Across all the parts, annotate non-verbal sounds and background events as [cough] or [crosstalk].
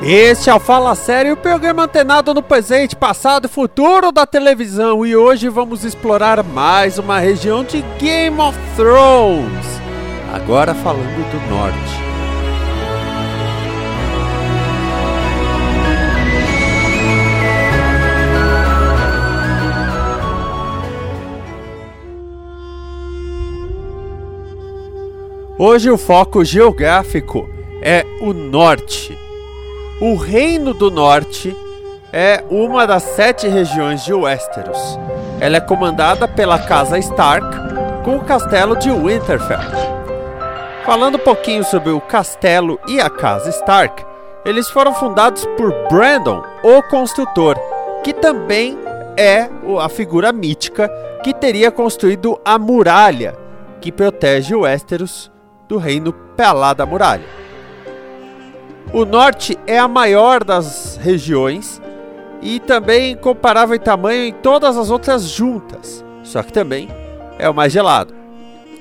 Este é o Fala Sério, o programa antenado no presente, passado e futuro da televisão. E hoje vamos explorar mais uma região de Game of Thrones. Agora falando do norte. Hoje o foco geográfico é o norte. O Reino do Norte é uma das sete regiões de Westeros. Ela é comandada pela Casa Stark, com o castelo de Winterfell. Falando um pouquinho sobre o castelo e a Casa Stark, eles foram fundados por Brandon, o construtor, que também é a figura mítica que teria construído a muralha que protege Westeros do reino Pelá da Muralha. O norte é a maior das regiões e também comparável em tamanho em todas as outras juntas, só que também é o mais gelado.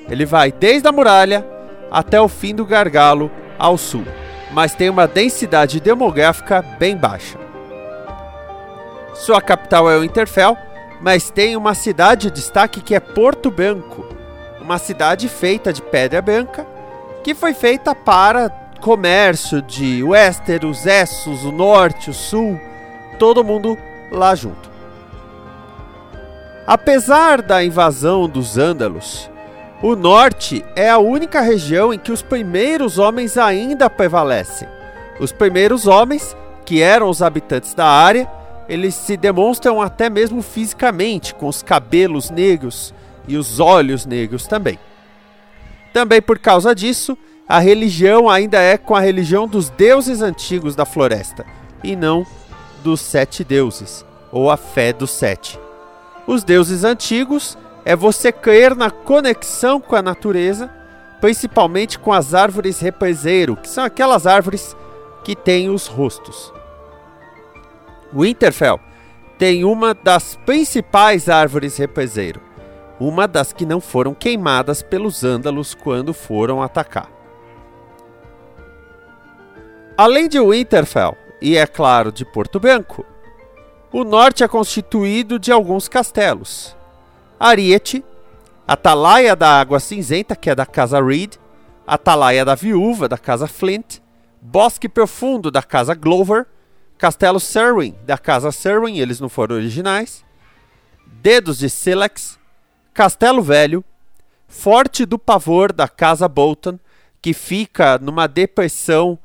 Ele vai desde a muralha até o fim do gargalo ao sul, mas tem uma densidade demográfica bem baixa. Sua capital é o Interfell, mas tem uma cidade de destaque que é Porto Branco, uma cidade feita de pedra branca que foi feita para comércio de Westeros, Essos, o Norte, o Sul, todo mundo lá junto. Apesar da invasão dos Ândalos, o Norte é a única região em que os primeiros homens ainda prevalecem. Os primeiros homens, que eram os habitantes da área, eles se demonstram até mesmo fisicamente, com os cabelos negros e os olhos negros também. Também por causa disso, a religião ainda é com a religião dos deuses antigos da floresta e não dos sete deuses ou a fé dos sete. Os deuses antigos é você crer na conexão com a natureza, principalmente com as árvores represeiro, que são aquelas árvores que têm os rostos. Winterfell tem uma das principais árvores represeiro, uma das que não foram queimadas pelos ândalos quando foram atacar. Além de Winterfell e, é claro, de Porto Branco, o norte é constituído de alguns castelos. Ariete, Atalaia da Água Cinzenta, que é da Casa Reed, Atalaia da Viúva, da Casa Flint, Bosque Profundo, da Casa Glover, Castelo Serwyn, da Casa Serwyn, eles não foram originais, Dedos de Silex, Castelo Velho, Forte do Pavor, da Casa Bolton, que fica numa depressão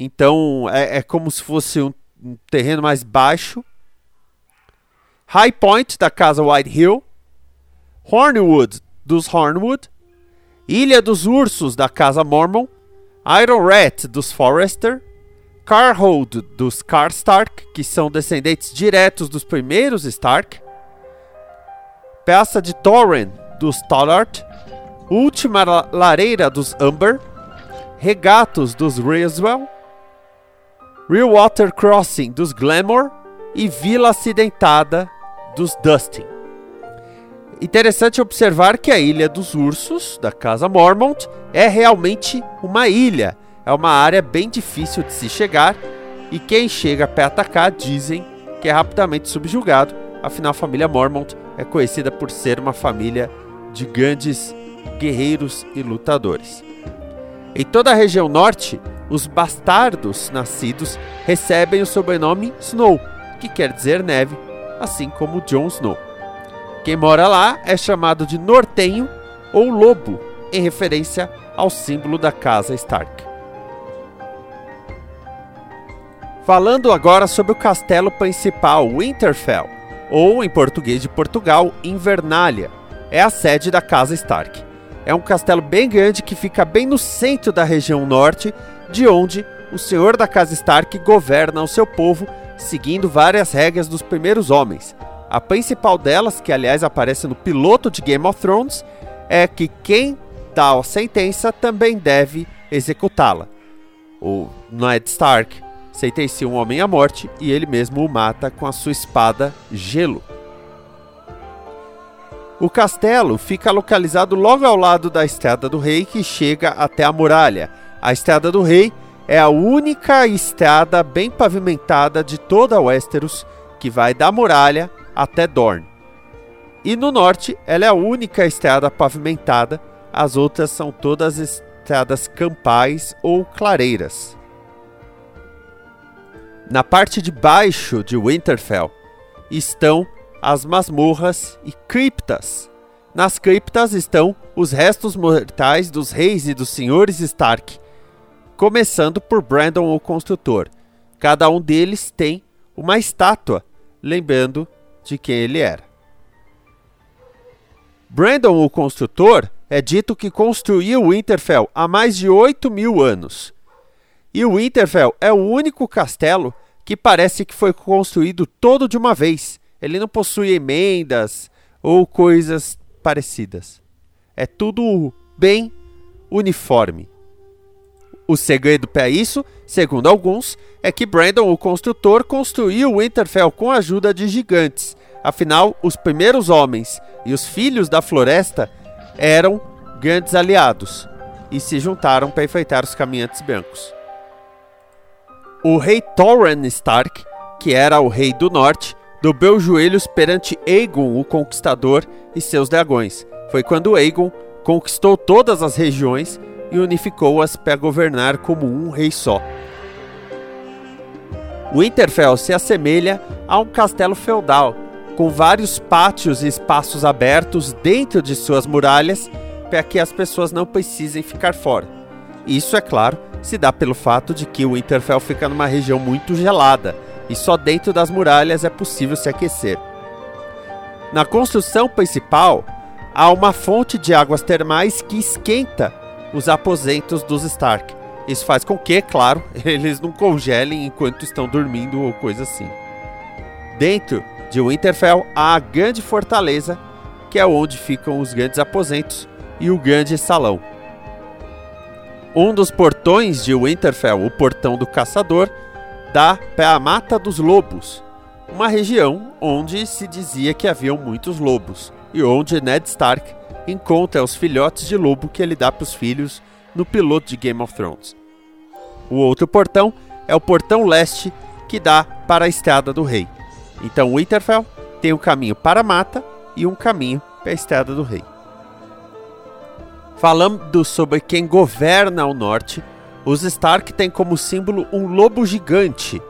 então é, é como se fosse um, um, terreno mais baixo. High Point da casa White Hill. Hornwood dos Hornwood. Ilha dos Ursos da casa Mormon. Iron Rat dos Forrester. Carhold dos Karstark, que são descendentes diretos dos primeiros Stark. Peça de Torren dos Tollart. Última Lareira dos Umber. Regatos dos Riswell Real Water Crossing dos Glamour e Vila Acidentada dos Dustin. Interessante observar que a Ilha dos Ursos, da Casa Mormont, é realmente uma ilha. É uma área bem difícil de se chegar e quem chega para atacar dizem que é rapidamente subjugado. Afinal, a família Mormont é conhecida por ser uma família de grandes guerreiros e lutadores. Em toda a região norte, os bastardos nascidos recebem o sobrenome Snow, que quer dizer neve, assim como Jon Snow. Quem mora lá é chamado de Nortenho ou Lobo, em referência ao símbolo da casa Stark. Falando agora sobre o castelo principal, Winterfell. ou em português de Portugal, Invernália. É a sede da Casa Stark. É um castelo bem grande que fica bem no centro da região norte, de onde o senhor da Casa Stark governa o seu povo, seguindo várias regras dos primeiros homens. A principal delas, que aliás aparece no piloto de Game of Thrones, é que quem dá a sentença também deve executá-la. O Ned Stark sentencia um homem à morte e ele mesmo o mata com a sua espada Gelo. O castelo fica localizado logo ao lado da Estrada do Rei que chega até a muralha. A Estrada do Rei é a única estrada bem pavimentada de toda Westeros que vai da muralha até Dorne. E no norte, ela é a única estrada pavimentada, as outras são todas estradas campais ou clareiras. Na parte de baixo de Winterfell estão as masmorras e criptas. Nas criptas estão os restos mortais dos reis e dos senhores Stark, começando por Brandon o Construtor. Cada um deles tem uma estátua, lembrando de quem ele era. Brandon o Construtor é dito que construiu Winterfell há mais de 8 mil anos. E o Winterfell é o único castelo que parece que foi construído todo de uma vez. Ele não possui emendas ou coisas parecidas. É tudo bem uniforme. O segredo para isso, segundo alguns, é que Brandon, o construtor, construiu Winterfell com a ajuda de gigantes. Afinal, os primeiros homens e os filhos da floresta eram grandes aliados e se juntaram para enfrentar os caminhantes brancos. O rei Thorin Stark, que era o rei do norte, dobrou joelhos perante Aegon, o Conquistador, e seus dragões. Foi quando Aegon conquistou todas as regiões e unificou-as para governar como um rei só. Winterfell se assemelha a um castelo feudal, com vários pátios e espaços abertos dentro de suas muralhas para que as pessoas não precisem ficar fora. Isso, é claro, se dá pelo fato de que o Winterfell fica numa região muito gelada e só dentro das muralhas é possível se aquecer. Na construção principal, há uma fonte de águas termais que esquenta os aposentos dos Stark. Isso faz com que, claro, [laughs] eles não congelem enquanto estão dormindo ou coisa assim. Dentro de Winterfell há a grande fortaleza, que é onde ficam os grandes aposentos e o grande salão. Um dos portões de Winterfell, o Portão do Caçador, dá para a Mata dos Lobos, uma região onde se dizia que haviam muitos lobos e onde Ned Stark encontra os filhotes de lobo que ele dá para os filhos no piloto de Game of Thrones. O outro portão é o Portão Leste, que dá para a Estrada do Rei. Então Winterfell tem um caminho para a mata e um caminho para a Estrada do Rei. Falando sobre quem governa o norte, os Stark têm como símbolo um lobo gigante.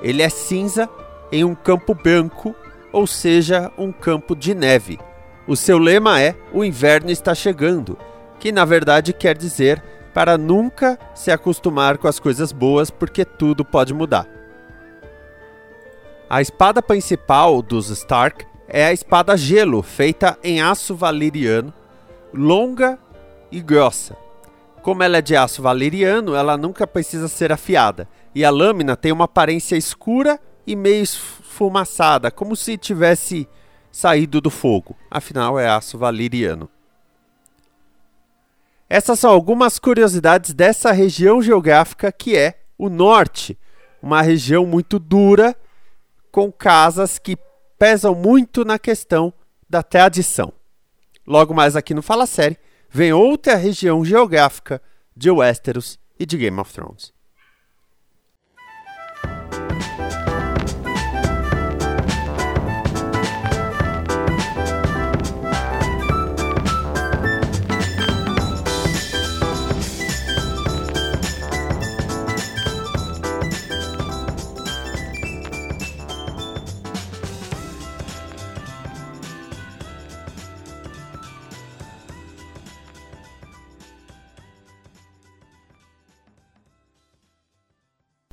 Ele é cinza em um campo branco, ou seja, um campo de neve. O seu lema é: O inverno está chegando, que na verdade quer dizer para nunca se acostumar com as coisas boas, porque tudo pode mudar. A espada principal dos Stark é a espada gelo, feita em aço valeriano, longa e grossa. Como ela é de aço valeriano, ela nunca precisa ser afiada, e a lâmina tem uma aparência escura e meio esfumaçada, como se tivesse saído do fogo. Afinal, é aço valeriano. Essas são algumas curiosidades dessa região geográfica que é o norte, uma região muito dura, com casas que pesam muito na questão da tradição. Logo mais aqui no Fala Série, vem outra região geográfica de Westeros e de Game of Thrones.